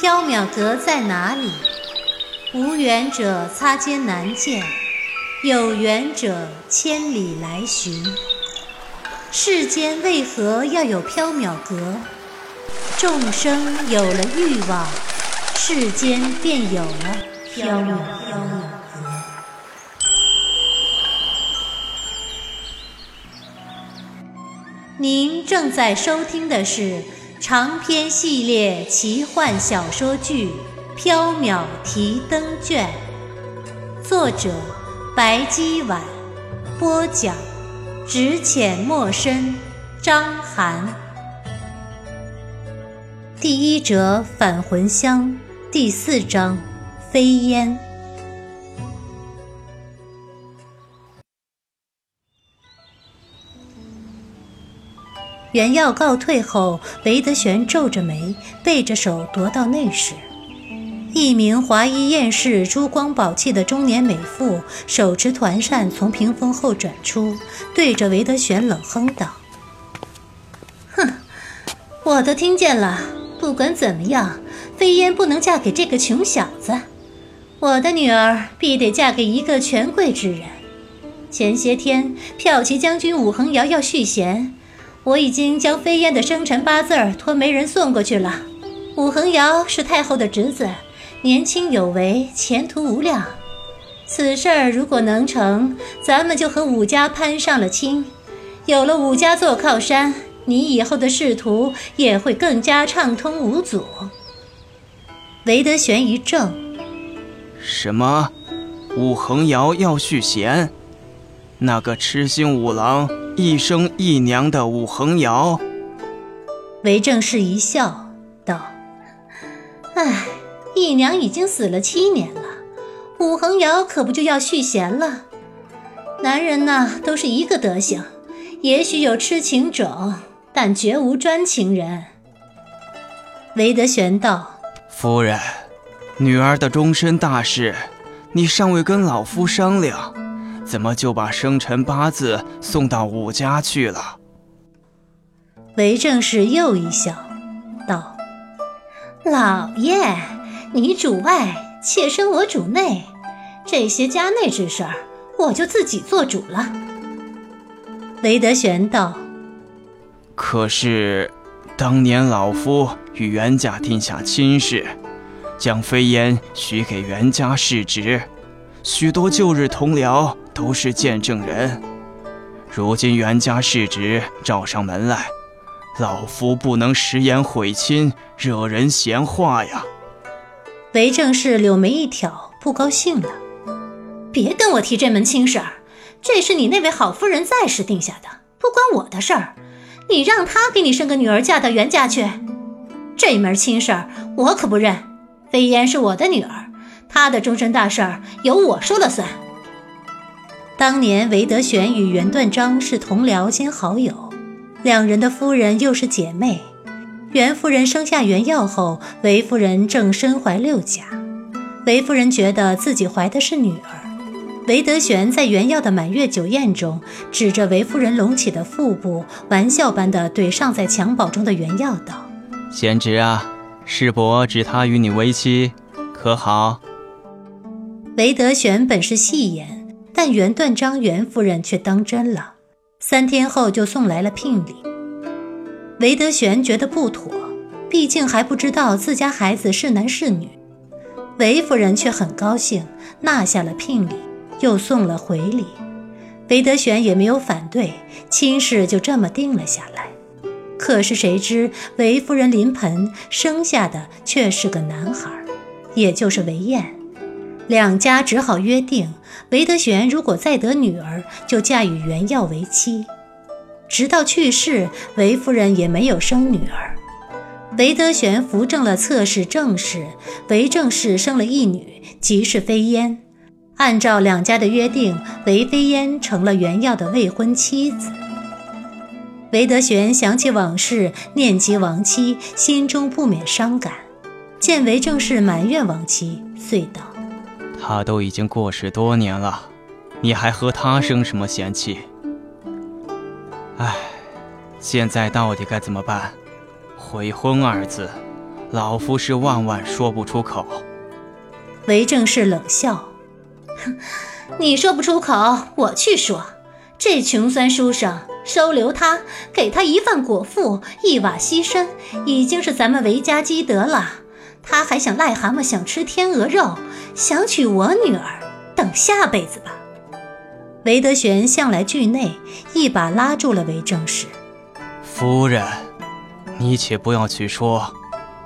缥缈阁在哪里？无缘者擦肩难见，有缘者千里来寻。世间为何要有缥缈阁？众生有了欲望，世间便有了缥缈阁。您正在收听的是长篇系列奇幻小说剧《缥缈提灯卷》，作者白姬婉，播讲只浅墨深，张涵。第一折返魂香，第四章飞烟。原药告退后，韦德玄皱着眉，背着手踱到内室。一名华衣艳饰、珠光宝气的中年美妇，手持团扇从屏风后转出，对着韦德玄冷哼道：“哼，我都听见了。不管怎么样，飞烟不能嫁给这个穷小子。我的女儿必得嫁给一个权贵之人。前些天，骠骑将军武恒瑶要续弦。”我已经将飞燕的生辰八字托媒人送过去了。武恒瑶是太后的侄子，年轻有为，前途无量。此事儿如果能成，咱们就和武家攀上了亲。有了武家做靠山，你以后的仕途也会更加畅通无阻。韦德玄一怔：“什么？武恒瑶要续弦？那个痴心五郎？”一生一娘的武恒瑶，韦正氏一笑，道：“唉，一娘已经死了七年了，武恒瑶可不就要续弦了？男人呐，都是一个德行，也许有痴情种，但绝无专情人。”韦德玄道：“夫人，女儿的终身大事，你尚未跟老夫商量。”怎么就把生辰八字送到武家去了？韦正氏又一笑，道：“老爷，你主外，妾身我主内，这些家内之事儿，我就自己做主了。”韦德玄道：“可是，当年老夫与袁家定下亲事，将飞烟许给袁家世侄，许多旧日同僚。”都是见证人，如今袁家世侄找上门来，老夫不能食言毁亲，惹人闲话呀。韦正氏柳眉一挑，不高兴了：“别跟我提这门亲事儿，这是你那位好夫人在时定下的，不关我的事儿。你让她给你生个女儿嫁到袁家去，这门亲事儿我可不认。飞烟是我的女儿，她的终身大事儿由我说了算。”当年韦德玄与袁断章是同僚兼好友，两人的夫人又是姐妹。袁夫人生下袁耀后，韦夫人正身怀六甲。韦夫人觉得自己怀的是女儿。韦德玄在袁耀的满月酒宴中，指着韦夫人隆起的腹部，玩笑般的对尚在襁褓中的袁耀道：“贤侄啊，世伯指他与你为妻，可好？”韦德玄本是戏言。但袁断章袁夫人却当真了，三天后就送来了聘礼。韦德玄觉得不妥，毕竟还不知道自家孩子是男是女。韦夫人却很高兴，纳下了聘礼，又送了回礼。韦德玄也没有反对，亲事就这么定了下来。可是谁知韦夫人临盆生下的却是个男孩，也就是韦燕。两家只好约定，韦德玄如果再得女儿，就嫁与袁耀为妻。直到去世，韦夫人也没有生女儿。韦德玄扶正了侧室正室，韦正氏生了一女，即是飞烟。按照两家的约定，韦飞烟成了袁耀的未婚妻子。韦德玄想起往事，念及亡妻，心中不免伤感。见韦正氏埋怨亡妻，遂道。他都已经过世多年了，你还和他生什么嫌气？唉，现在到底该怎么办？悔婚二字，老夫是万万说不出口。韦正是冷笑：“ 你说不出口，我去说。这穷酸书生收留他，给他一饭果腹，一瓦栖身，已经是咱们韦家积德了。他还想癞蛤蟆想吃天鹅肉，想娶我女儿，等下辈子吧。”韦德玄向来惧内，一把拉住了韦正氏：“夫人，你且不要去说，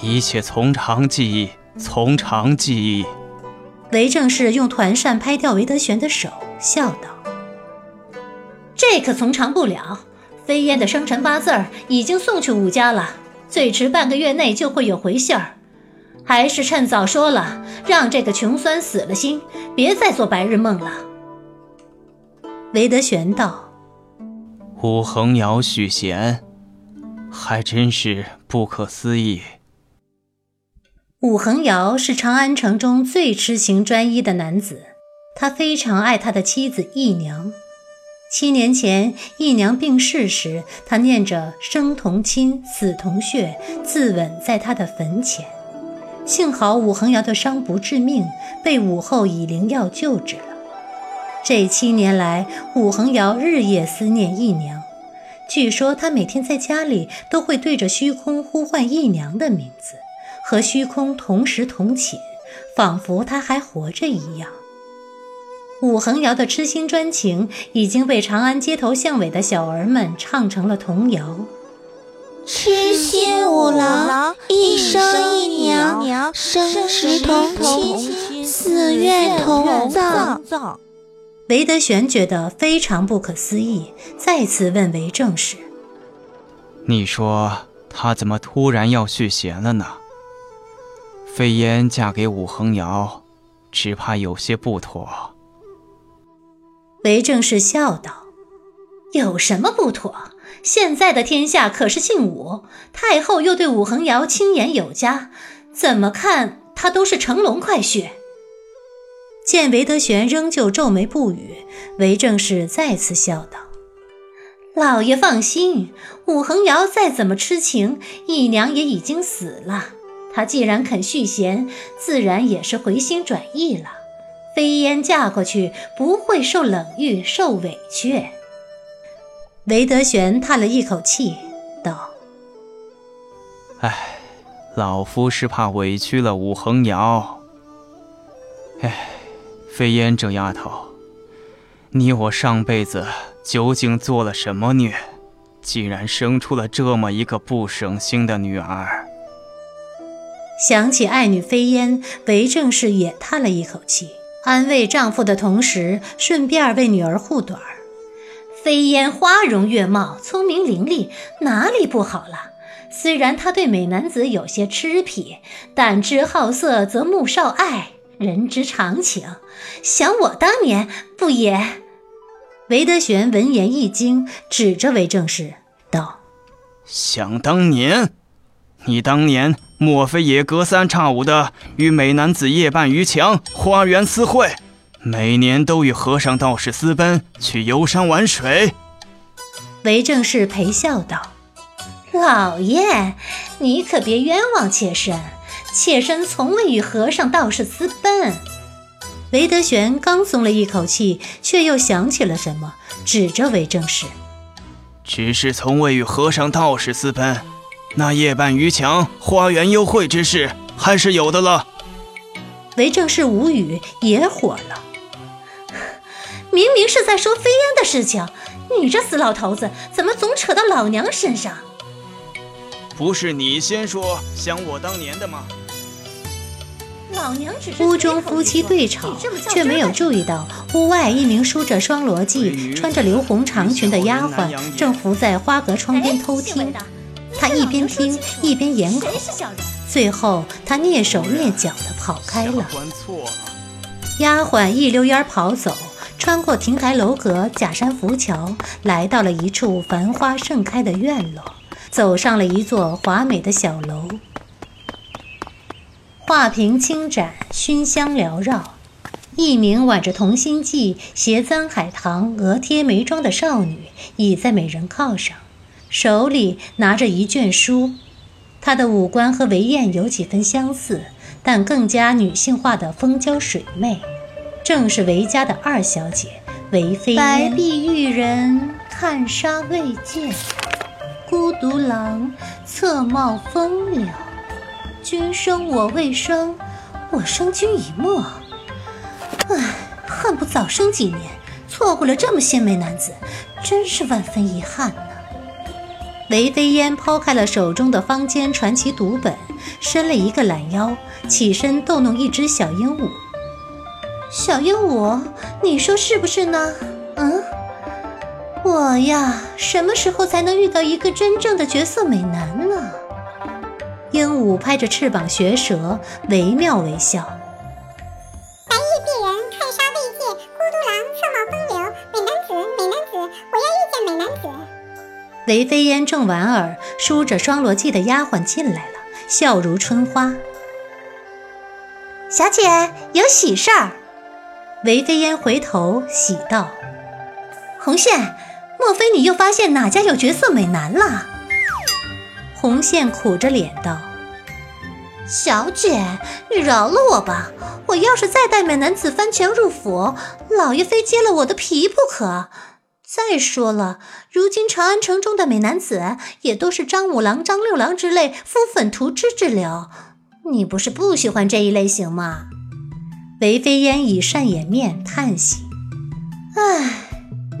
一切从长计议，从长计议。”韦正氏用团扇拍掉韦德玄的手，笑道。这可从长不了。飞燕的生辰八字儿已经送去武家了，最迟半个月内就会有回信儿。还是趁早说了，让这个穷酸死了心，别再做白日梦了。韦德玄道：“武恒尧许贤，还真是不可思议。”武恒尧是长安城中最痴情专一的男子，他非常爱他的妻子义娘。七年前，义娘病逝时，他念着“生同亲，死同穴”，自刎在他的坟前。幸好武恒尧的伤不致命，被武后以灵药救治了。这七年来，武恒尧日夜思念义娘。据说他每天在家里都会对着虚空呼唤义娘的名字，和虚空同时同寝，仿佛他还活着一样。武恒尧的痴心专情已经被长安街头巷尾的小儿们唱成了童谣：痴心五郎，一生一娘，生时同亲，死月同葬。韦德玄觉得非常不可思议，再次问韦正氏：“你说他怎么突然要续弦了呢？飞燕嫁给武恒尧，只怕有些不妥。”韦正是笑道：“有什么不妥？现在的天下可是姓武，太后又对武恒尧亲言有加，怎么看他都是乘龙快婿。”见韦德玄仍旧皱眉不语，韦正氏再次笑道：“老爷放心，武恒尧再怎么痴情，义娘也已经死了。他既然肯续弦，自然也是回心转意了。”飞燕嫁过去不会受冷遇、受委屈。韦德玄叹了一口气，道：“哎，老夫是怕委屈了武恒瑶。哎，飞烟这丫头，你我上辈子究竟做了什么孽，竟然生出了这么一个不省心的女儿？”想起爱女飞烟，韦正氏也叹了一口气。安慰丈夫的同时，顺便为女儿护短儿。飞烟花容月貌，聪明伶俐，哪里不好了？虽然她对美男子有些痴癖，但知好色则慕少爱，人之常情。想我当年不也？韦德玄闻言一惊，指着韦正氏道：“想当年，你当年……”莫非也隔三差五的与美男子夜半渔墙、花园私会，每年都与和尚道士私奔去游山玩水？韦正氏陪笑道：“老爷，你可别冤枉妾身，妾身从未与和尚道士私奔。”韦德玄刚松了一口气，却又想起了什么，指着韦正氏：“只是从未与和尚道士私奔。”那夜半渔墙、花园幽会之事还是有的了。韦正是无语，也火了。明明是在说飞烟的事情，你这死老头子怎么总扯到老娘身上？不是你先说想我当年的吗？老娘只是屋中夫妻对吵，却没有注意到屋外一名梳着双螺髻、穿着留红长裙的丫鬟正伏在花格窗边偷听。她一边听一边掩口，最后她蹑手蹑脚地跑开了。丫鬟一溜烟跑走，穿过亭台楼阁、假山浮桥，来到了一处繁花盛开的院落，走上了一座华美的小楼。画屏轻展，熏香缭绕，一名挽着同心髻、携簪海棠、额贴眉妆的少女倚在美人靠上。手里拿着一卷书，她的五官和韦燕有几分相似，但更加女性化的风娇水媚，正是韦家的二小姐韦飞燕。白璧玉人看沙未见，孤独郎侧帽风流。君生我未生，我生君已没。唉，恨不早生几年，错过了这么鲜美男子，真是万分遗憾呢。韦飞烟抛开了手中的坊间传奇读本，伸了一个懒腰，起身逗弄一只小鹦鹉。小鹦鹉，你说是不是呢？嗯，我呀，什么时候才能遇到一个真正的绝色美男呢？鹦鹉拍着翅膀学舌，惟妙惟肖。白玉璧人看沙未见，孤独狼侧帽风流。美男子，美男子，我要遇见美男子。韦飞烟正莞尔，梳着双罗髻的丫鬟进来了，笑如春花。小姐有喜事儿。韦飞烟回头喜道：“红线，莫非你又发现哪家有绝色美男了？”红线苦着脸道：“小姐，你饶了我吧！我要是再带美男子翻墙入府，老爷非揭了我的皮不可。”再说了，如今长安城中的美男子也都是张五郎、张六郎之类敷粉涂脂之流，你不是不喜欢这一类型吗？韦飞烟以扇掩面，叹息：“唉，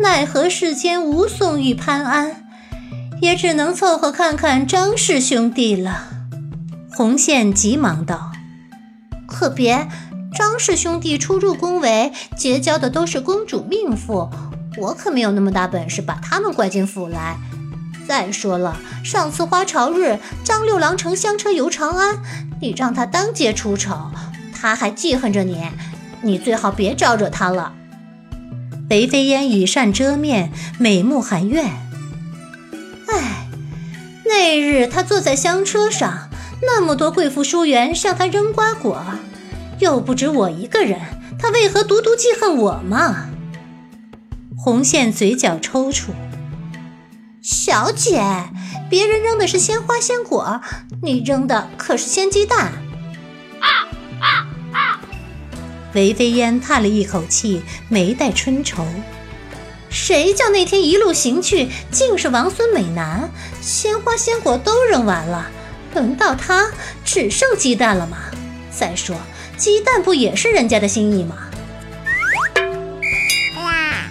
奈何世间无宋玉潘安，也只能凑合看看张氏兄弟了。”红线急忙道：“可别，张氏兄弟初入宫闱，结交的都是公主命妇。”我可没有那么大本事把他们拐进府来。再说了，上次花朝日，张六郎乘香车游长安，你让他当街出丑，他还记恨着你，你最好别招惹他了。韦飞烟以扇遮面，美目含怨。唉，那日他坐在香车上，那么多贵妇淑媛向他扔瓜果，又不止我一个人，他为何独独记恨我嘛？红线嘴角抽搐，小姐，别人扔的是鲜花鲜果，你扔的可是鲜鸡蛋。韦飞烟叹了一口气，眉带春愁。谁叫那天一路行去，竟是王孙美男，鲜花鲜果都扔完了，轮到他只剩鸡蛋了吗？再说，鸡蛋不也是人家的心意吗？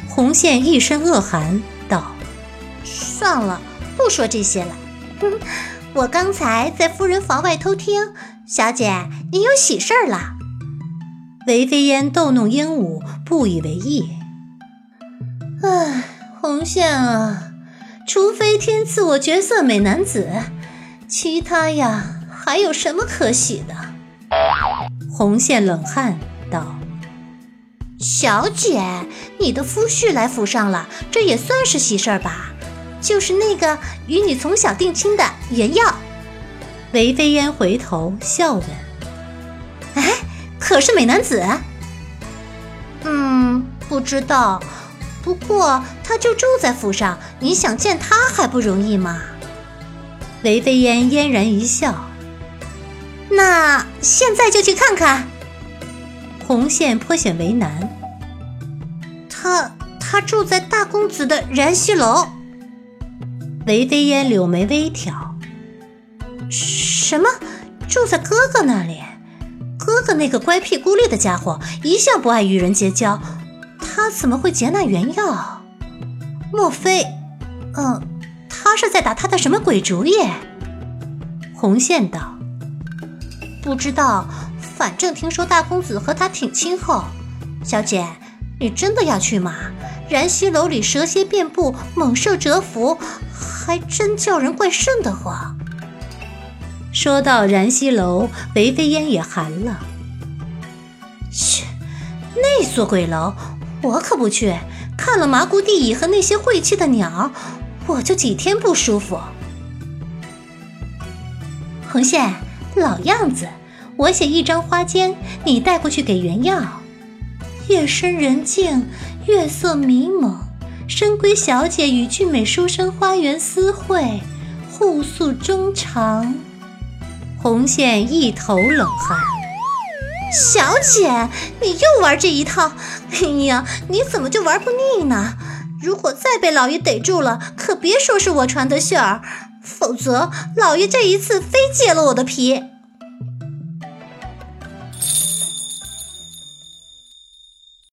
红线一身恶寒，道：“算了，不说这些了。哼，我刚才在夫人房外偷听，小姐，你有喜事儿了。”韦飞烟逗弄鹦鹉，不以为意。唉，红线啊，除非天赐我绝色美男子，其他呀，还有什么可喜的？红线冷汗道。小姐，你的夫婿来府上了，这也算是喜事儿吧？就是那个与你从小定亲的袁耀。韦飞烟回头笑问：“，可是美男子？”“嗯，不知道。不过他就住在府上，你想见他还不容易吗？”韦飞烟嫣然一笑：“那现在就去看看。”红线颇显为难。他他住在大公子的燃溪楼。韦飞烟柳眉微挑。什么？住在哥哥那里？哥哥那个乖僻孤立的家伙，一向不爱与人结交。他怎么会劫那原药？莫非……嗯，他是在打他的什么鬼主意？红线道：“不知道。”反正听说大公子和他挺亲厚，小姐，你真的要去吗？燃溪楼里蛇蝎遍布，猛兽蛰伏，还真叫人怪瘆得慌。说到燃溪楼，韦飞烟也寒了。切，那座鬼楼，我可不去。看了麻姑地椅和那些晦气的鸟，我就几天不舒服。红线，老样子。我写一张花笺，你带过去给原耀。夜深人静，月色迷蒙，深闺小姐与俊美书生花园私会，互诉衷肠。红线一头冷汗。小姐，你又玩这一套！哎呀，你怎么就玩不腻呢？如果再被老爷逮住了，可别说是我传的信儿，否则老爷这一次非揭了我的皮。